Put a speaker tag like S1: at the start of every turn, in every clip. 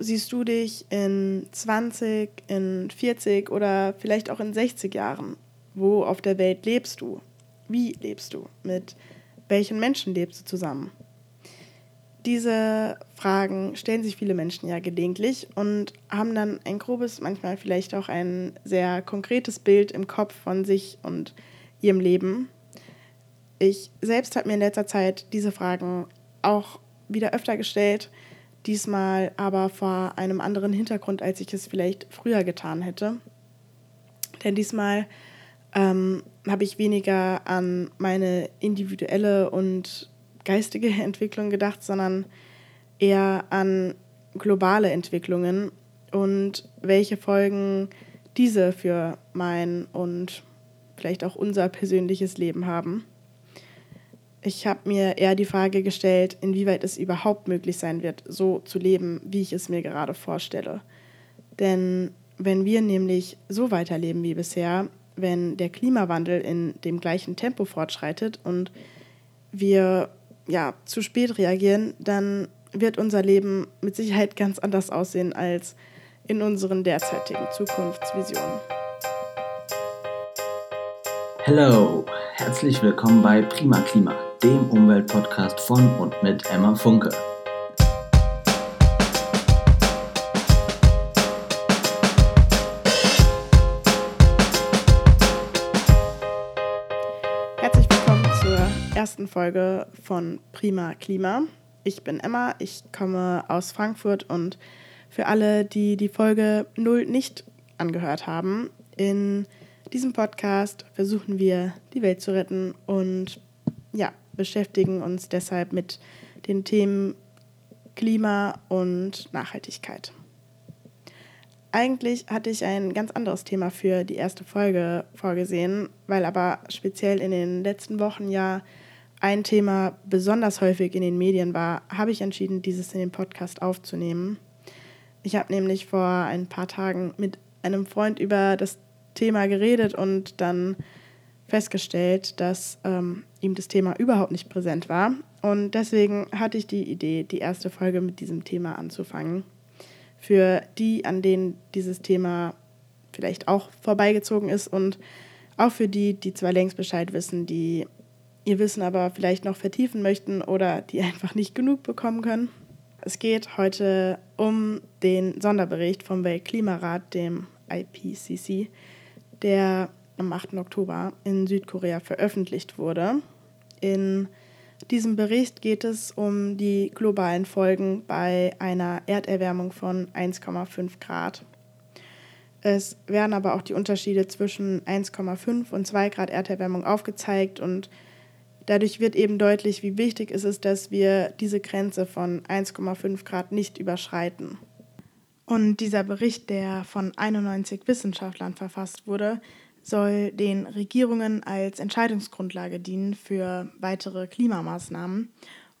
S1: siehst du dich in 20, in 40 oder vielleicht auch in 60 Jahren? Wo auf der Welt lebst du? Wie lebst du? Mit welchen Menschen lebst du zusammen? Diese Fragen stellen sich viele Menschen ja gelegentlich und haben dann ein grobes, manchmal vielleicht auch ein sehr konkretes Bild im Kopf von sich und ihrem Leben. Ich selbst habe mir in letzter Zeit diese Fragen auch wieder öfter gestellt, diesmal aber vor einem anderen Hintergrund, als ich es vielleicht früher getan hätte. Denn diesmal ähm, habe ich weniger an meine individuelle und geistige Entwicklung gedacht, sondern eher an globale Entwicklungen und welche Folgen diese für mein und vielleicht auch unser persönliches Leben haben. Ich habe mir eher die Frage gestellt, inwieweit es überhaupt möglich sein wird, so zu leben, wie ich es mir gerade vorstelle. Denn wenn wir nämlich so weiterleben wie bisher, wenn der Klimawandel in dem gleichen Tempo fortschreitet und wir ja, zu spät reagieren, dann wird unser Leben mit Sicherheit ganz anders aussehen als in unseren derzeitigen Zukunftsvisionen.
S2: Hallo, herzlich willkommen bei Prima Klima, dem Umweltpodcast von und mit Emma Funke.
S1: ersten Folge von Prima Klima. Ich bin Emma, ich komme aus Frankfurt und für alle, die die Folge 0 nicht angehört haben, in diesem Podcast versuchen wir, die Welt zu retten und ja, beschäftigen uns deshalb mit den Themen Klima und Nachhaltigkeit. Eigentlich hatte ich ein ganz anderes Thema für die erste Folge vorgesehen, weil aber speziell in den letzten Wochen ja ein Thema besonders häufig in den Medien war, habe ich entschieden, dieses in den Podcast aufzunehmen. Ich habe nämlich vor ein paar Tagen mit einem Freund über das Thema geredet und dann festgestellt, dass ähm, ihm das Thema überhaupt nicht präsent war. Und deswegen hatte ich die Idee, die erste Folge mit diesem Thema anzufangen. Für die, an denen dieses Thema vielleicht auch vorbeigezogen ist und auch für die, die zwar längst Bescheid wissen, die ihr Wissen aber vielleicht noch vertiefen möchten oder die einfach nicht genug bekommen können. Es geht heute um den Sonderbericht vom Weltklimarat, dem IPCC, der am 8. Oktober in Südkorea veröffentlicht wurde. In diesem Bericht geht es um die globalen Folgen bei einer Erderwärmung von 1,5 Grad. Es werden aber auch die Unterschiede zwischen 1,5 und 2 Grad Erderwärmung aufgezeigt und Dadurch wird eben deutlich, wie wichtig es ist, dass wir diese Grenze von 1,5 Grad nicht überschreiten. Und dieser Bericht, der von 91 Wissenschaftlern verfasst wurde, soll den Regierungen als Entscheidungsgrundlage dienen für weitere Klimamaßnahmen.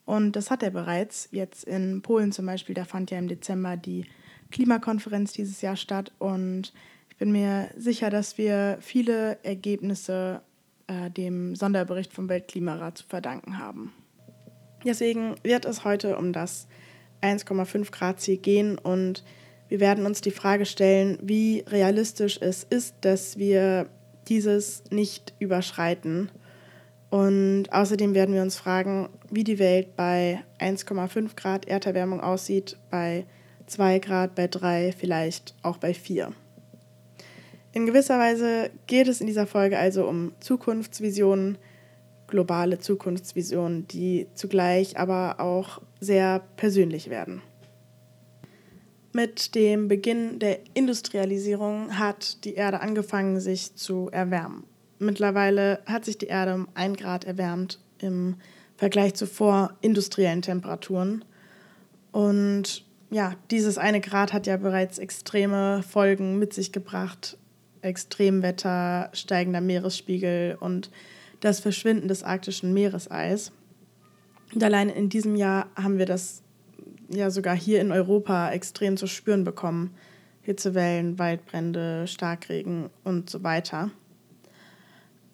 S1: Und das hat er bereits. Jetzt in Polen zum Beispiel, da fand ja im Dezember die Klimakonferenz dieses Jahr statt. Und ich bin mir sicher, dass wir viele Ergebnisse äh, dem Sonderbericht vom Weltklimarat zu verdanken haben. Deswegen wird es heute um das 1,5 Grad Ziel gehen und wir werden uns die Frage stellen, wie realistisch es ist, dass wir dieses nicht überschreiten. Und außerdem werden wir uns fragen, wie die Welt bei 1,5 Grad Erderwärmung aussieht, bei 2 Grad, bei 3, vielleicht auch bei 4. In gewisser Weise geht es in dieser Folge also um Zukunftsvisionen, globale Zukunftsvisionen, die zugleich aber auch sehr persönlich werden. Mit dem Beginn der Industrialisierung hat die Erde angefangen, sich zu erwärmen. Mittlerweile hat sich die Erde um ein Grad erwärmt im Vergleich zu vorindustriellen Temperaturen. Und ja, dieses eine Grad hat ja bereits extreme Folgen mit sich gebracht Extremwetter, steigender Meeresspiegel und das Verschwinden des arktischen Meereseis. Und allein in diesem Jahr haben wir das ja sogar hier in Europa extrem zu spüren bekommen. Hitzewellen, Waldbrände, Starkregen und so weiter.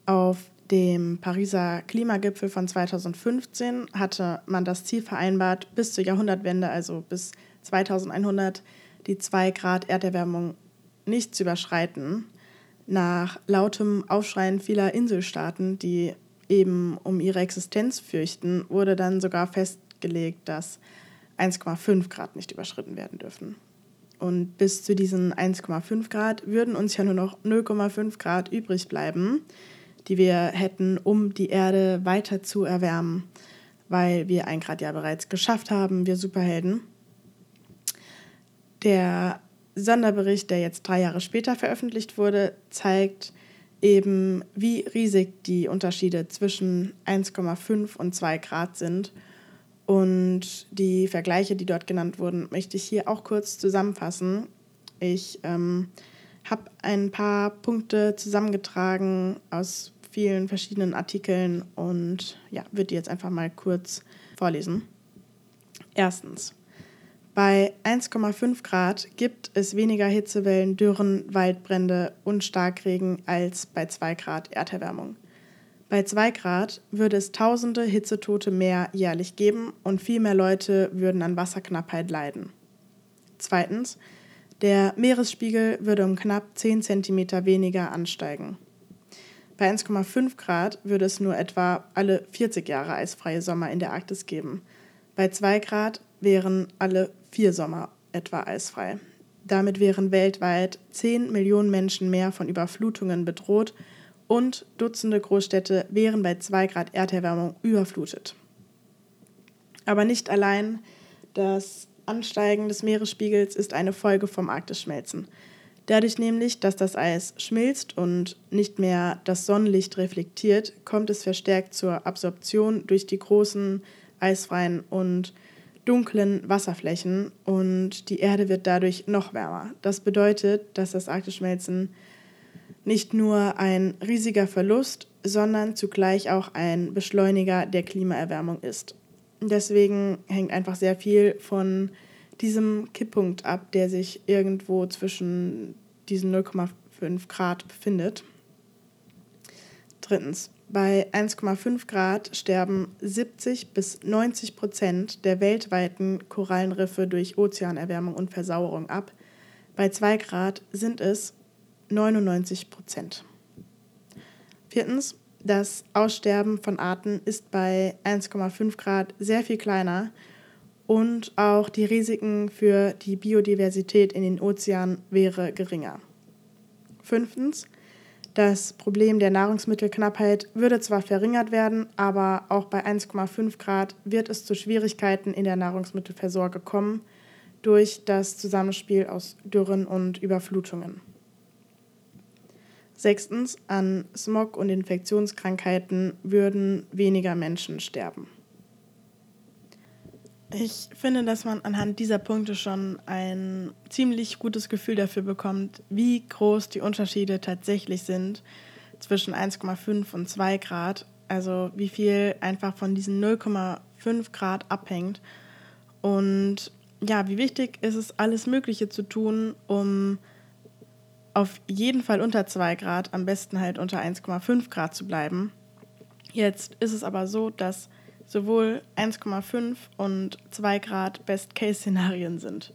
S1: Auf dem Pariser Klimagipfel von 2015 hatte man das Ziel vereinbart, bis zur Jahrhundertwende, also bis 2100 die 2 Grad Erderwärmung nicht zu überschreiten. Nach lautem Aufschreien vieler Inselstaaten, die eben um ihre Existenz fürchten, wurde dann sogar festgelegt, dass 1,5 Grad nicht überschritten werden dürfen. Und bis zu diesen 1,5 Grad würden uns ja nur noch 0,5 Grad übrig bleiben, die wir hätten, um die Erde weiter zu erwärmen, weil wir ein Grad ja bereits geschafft haben, wir Superhelden. Der Sonderbericht, der jetzt drei Jahre später veröffentlicht wurde, zeigt eben, wie riesig die Unterschiede zwischen 1,5 und 2 Grad sind. Und die Vergleiche, die dort genannt wurden, möchte ich hier auch kurz zusammenfassen. Ich ähm, habe ein paar Punkte zusammengetragen aus vielen verschiedenen Artikeln und ja, würde die jetzt einfach mal kurz vorlesen. Erstens. Bei 1,5 Grad gibt es weniger Hitzewellen, Dürren, Waldbrände und Starkregen als bei 2 Grad Erderwärmung. Bei 2 Grad würde es tausende Hitzetote mehr jährlich geben und viel mehr Leute würden an Wasserknappheit leiden. Zweitens, der Meeresspiegel würde um knapp 10 cm weniger ansteigen. Bei 1,5 Grad würde es nur etwa alle 40 Jahre eisfreie Sommer in der Arktis geben. Bei 2 Grad wären alle vier Sommer etwa eisfrei. Damit wären weltweit 10 Millionen Menschen mehr von Überflutungen bedroht und Dutzende Großstädte wären bei 2 Grad Erderwärmung überflutet. Aber nicht allein das Ansteigen des Meeresspiegels ist eine Folge vom Arktisschmelzen. Dadurch nämlich, dass das Eis schmilzt und nicht mehr das Sonnenlicht reflektiert, kommt es verstärkt zur Absorption durch die großen eisfreien und dunklen Wasserflächen und die Erde wird dadurch noch wärmer. Das bedeutet, dass das Arktisschmelzen nicht nur ein riesiger Verlust, sondern zugleich auch ein Beschleuniger der Klimaerwärmung ist. Deswegen hängt einfach sehr viel von diesem Kipppunkt ab, der sich irgendwo zwischen diesen 0,5 Grad befindet. Drittens, bei 1,5 Grad sterben 70 bis 90 Prozent der weltweiten Korallenriffe durch Ozeanerwärmung und Versauerung ab. Bei 2 Grad sind es 99 Prozent. Viertens, das Aussterben von Arten ist bei 1,5 Grad sehr viel kleiner und auch die Risiken für die Biodiversität in den Ozeanen wäre geringer. Fünftens, das Problem der Nahrungsmittelknappheit würde zwar verringert werden, aber auch bei 1,5 Grad wird es zu Schwierigkeiten in der Nahrungsmittelversorgung kommen durch das Zusammenspiel aus Dürren und Überflutungen. Sechstens, an Smog und Infektionskrankheiten würden weniger Menschen sterben. Ich finde, dass man anhand dieser Punkte schon ein ziemlich gutes Gefühl dafür bekommt, wie groß die Unterschiede tatsächlich sind zwischen 1,5 und 2 Grad. Also wie viel einfach von diesen 0,5 Grad abhängt. Und ja, wie wichtig ist es, alles Mögliche zu tun, um auf jeden Fall unter 2 Grad, am besten halt unter 1,5 Grad zu bleiben. Jetzt ist es aber so, dass sowohl 1,5 und 2 Grad Best-Case-Szenarien sind.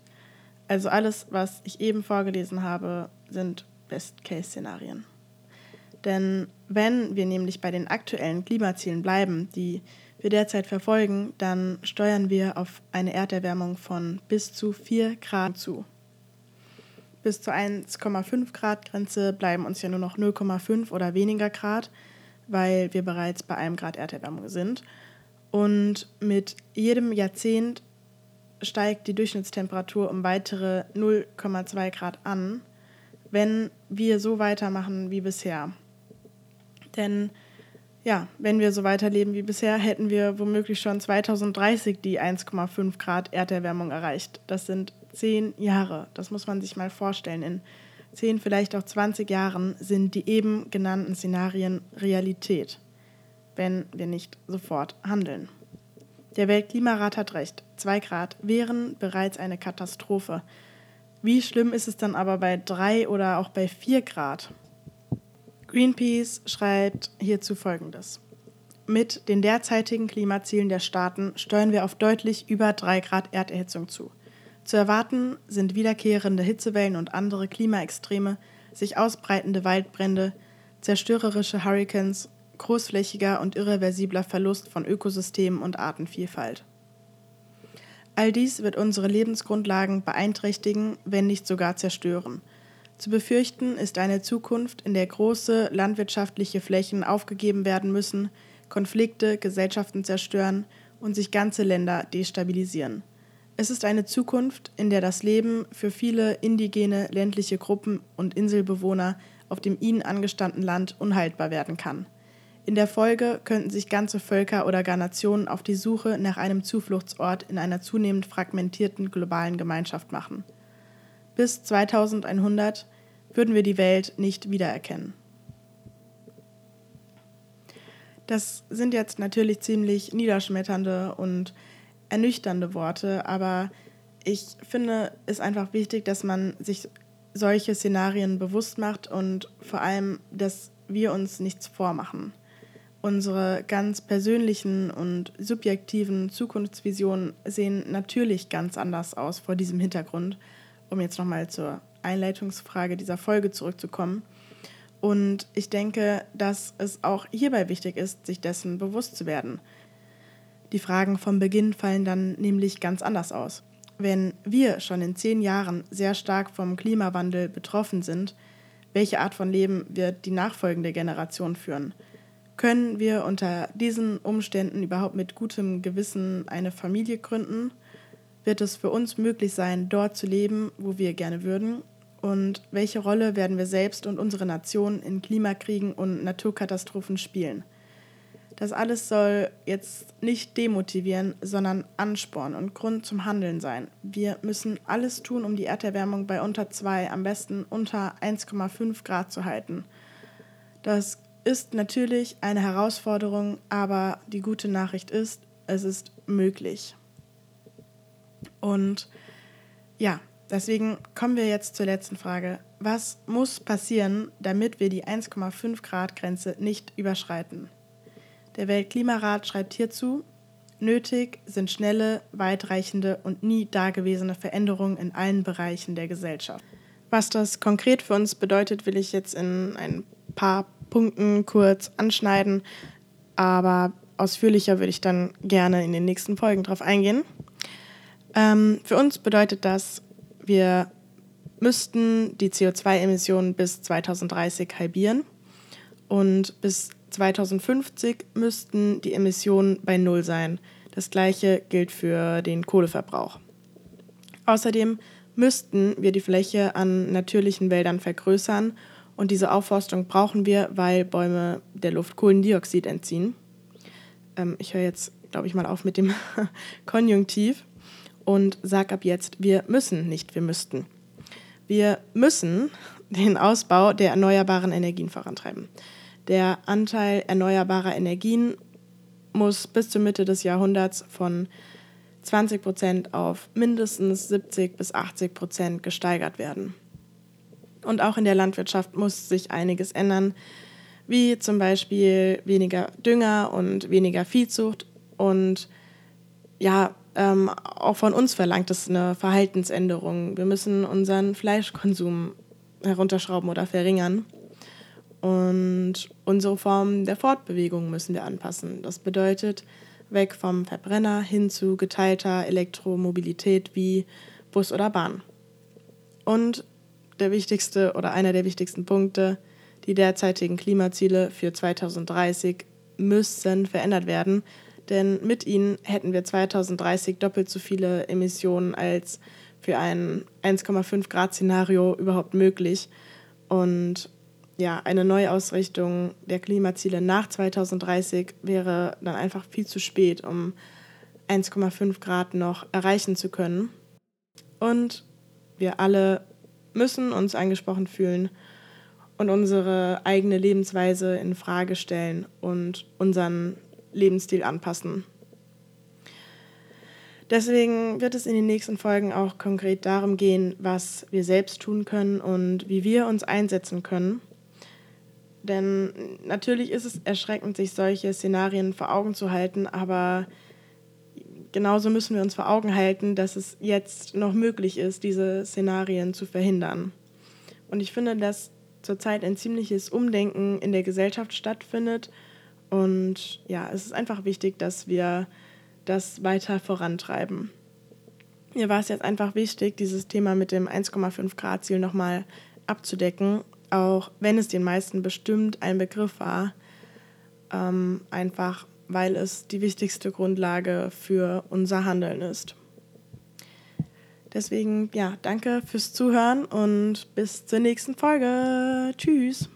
S1: Also alles, was ich eben vorgelesen habe, sind Best-Case-Szenarien. Denn wenn wir nämlich bei den aktuellen Klimazielen bleiben, die wir derzeit verfolgen, dann steuern wir auf eine Erderwärmung von bis zu 4 Grad zu. Bis zur 1,5 Grad Grenze bleiben uns ja nur noch 0,5 oder weniger Grad, weil wir bereits bei einem Grad Erderwärmung sind. Und mit jedem Jahrzehnt steigt die Durchschnittstemperatur um weitere 0,2 Grad an, wenn wir so weitermachen wie bisher. Denn ja, wenn wir so weiterleben wie bisher, hätten wir womöglich schon 2030 die 1,5 Grad Erderwärmung erreicht. Das sind zehn Jahre. Das muss man sich mal vorstellen. In zehn, vielleicht auch 20 Jahren sind die eben genannten Szenarien Realität wenn wir nicht sofort handeln. Der Weltklimarat hat recht, 2 Grad wären bereits eine Katastrophe. Wie schlimm ist es dann aber bei 3 oder auch bei 4 Grad? Greenpeace schreibt hierzu Folgendes. Mit den derzeitigen Klimazielen der Staaten steuern wir auf deutlich über 3 Grad Erderhitzung zu. Zu erwarten sind wiederkehrende Hitzewellen und andere Klimaextreme, sich ausbreitende Waldbrände, zerstörerische Hurrikans, großflächiger und irreversibler Verlust von Ökosystemen und Artenvielfalt. All dies wird unsere Lebensgrundlagen beeinträchtigen, wenn nicht sogar zerstören. Zu befürchten ist eine Zukunft, in der große landwirtschaftliche Flächen aufgegeben werden müssen, Konflikte Gesellschaften zerstören und sich ganze Länder destabilisieren. Es ist eine Zukunft, in der das Leben für viele indigene ländliche Gruppen und Inselbewohner auf dem ihnen angestammten Land unhaltbar werden kann. In der Folge könnten sich ganze Völker oder gar Nationen auf die Suche nach einem Zufluchtsort in einer zunehmend fragmentierten globalen Gemeinschaft machen. Bis 2100 würden wir die Welt nicht wiedererkennen. Das sind jetzt natürlich ziemlich niederschmetternde und ernüchternde Worte, aber ich finde es einfach wichtig, dass man sich solche Szenarien bewusst macht und vor allem, dass wir uns nichts vormachen. Unsere ganz persönlichen und subjektiven Zukunftsvisionen sehen natürlich ganz anders aus vor diesem Hintergrund, um jetzt nochmal zur Einleitungsfrage dieser Folge zurückzukommen. Und ich denke, dass es auch hierbei wichtig ist, sich dessen bewusst zu werden. Die Fragen vom Beginn fallen dann nämlich ganz anders aus. Wenn wir schon in zehn Jahren sehr stark vom Klimawandel betroffen sind, welche Art von Leben wird die nachfolgende Generation führen? Können wir unter diesen Umständen überhaupt mit gutem Gewissen eine Familie gründen? Wird es für uns möglich sein, dort zu leben, wo wir gerne würden? Und welche Rolle werden wir selbst und unsere Nation in Klimakriegen und Naturkatastrophen spielen? Das alles soll jetzt nicht demotivieren, sondern anspornen und Grund zum Handeln sein. Wir müssen alles tun, um die Erderwärmung bei unter 2, am besten unter 1,5 Grad zu halten. Das ist natürlich eine Herausforderung, aber die gute Nachricht ist, es ist möglich. Und ja, deswegen kommen wir jetzt zur letzten Frage. Was muss passieren, damit wir die 1,5 Grad Grenze nicht überschreiten? Der Weltklimarat schreibt hierzu, nötig sind schnelle, weitreichende und nie dagewesene Veränderungen in allen Bereichen der Gesellschaft. Was das konkret für uns bedeutet, will ich jetzt in ein paar Punkten kurz anschneiden, aber ausführlicher würde ich dann gerne in den nächsten Folgen darauf eingehen. Ähm, für uns bedeutet das, wir müssten die CO2-Emissionen bis 2030 halbieren und bis 2050 müssten die Emissionen bei Null sein. Das gleiche gilt für den Kohleverbrauch. Außerdem müssten wir die Fläche an natürlichen Wäldern vergrößern und diese Aufforstung brauchen wir, weil Bäume der Luft Kohlendioxid entziehen. Ähm, ich höre jetzt, glaube ich, mal auf mit dem Konjunktiv und sage ab jetzt, wir müssen, nicht wir müssten. Wir müssen den Ausbau der erneuerbaren Energien vorantreiben. Der Anteil erneuerbarer Energien muss bis zur Mitte des Jahrhunderts von 20 Prozent auf mindestens 70 bis 80 Prozent gesteigert werden. Und auch in der Landwirtschaft muss sich einiges ändern, wie zum Beispiel weniger Dünger und weniger Viehzucht. Und ja, ähm, auch von uns verlangt es eine Verhaltensänderung. Wir müssen unseren Fleischkonsum herunterschrauben oder verringern. Und unsere Form der Fortbewegung müssen wir anpassen. Das bedeutet, weg vom Verbrenner hin zu geteilter Elektromobilität wie Bus oder Bahn. Und der wichtigste oder einer der wichtigsten Punkte, die derzeitigen Klimaziele für 2030 müssen verändert werden, denn mit ihnen hätten wir 2030 doppelt so viele Emissionen als für ein 1,5 Grad Szenario überhaupt möglich. Und ja, eine Neuausrichtung der Klimaziele nach 2030 wäre dann einfach viel zu spät, um 1,5 Grad noch erreichen zu können. Und wir alle müssen uns angesprochen fühlen und unsere eigene Lebensweise in Frage stellen und unseren Lebensstil anpassen. Deswegen wird es in den nächsten Folgen auch konkret darum gehen, was wir selbst tun können und wie wir uns einsetzen können. Denn natürlich ist es erschreckend, sich solche Szenarien vor Augen zu halten, aber genauso müssen wir uns vor Augen halten, dass es jetzt noch möglich ist, diese Szenarien zu verhindern. Und ich finde, dass zurzeit ein ziemliches Umdenken in der Gesellschaft stattfindet. Und ja, es ist einfach wichtig, dass wir das weiter vorantreiben. Mir war es jetzt einfach wichtig, dieses Thema mit dem 1,5 Grad Ziel nochmal abzudecken, auch wenn es den meisten bestimmt ein Begriff war, ähm, einfach weil es die wichtigste Grundlage für unser Handeln ist. Deswegen, ja, danke fürs Zuhören und bis zur nächsten Folge. Tschüss.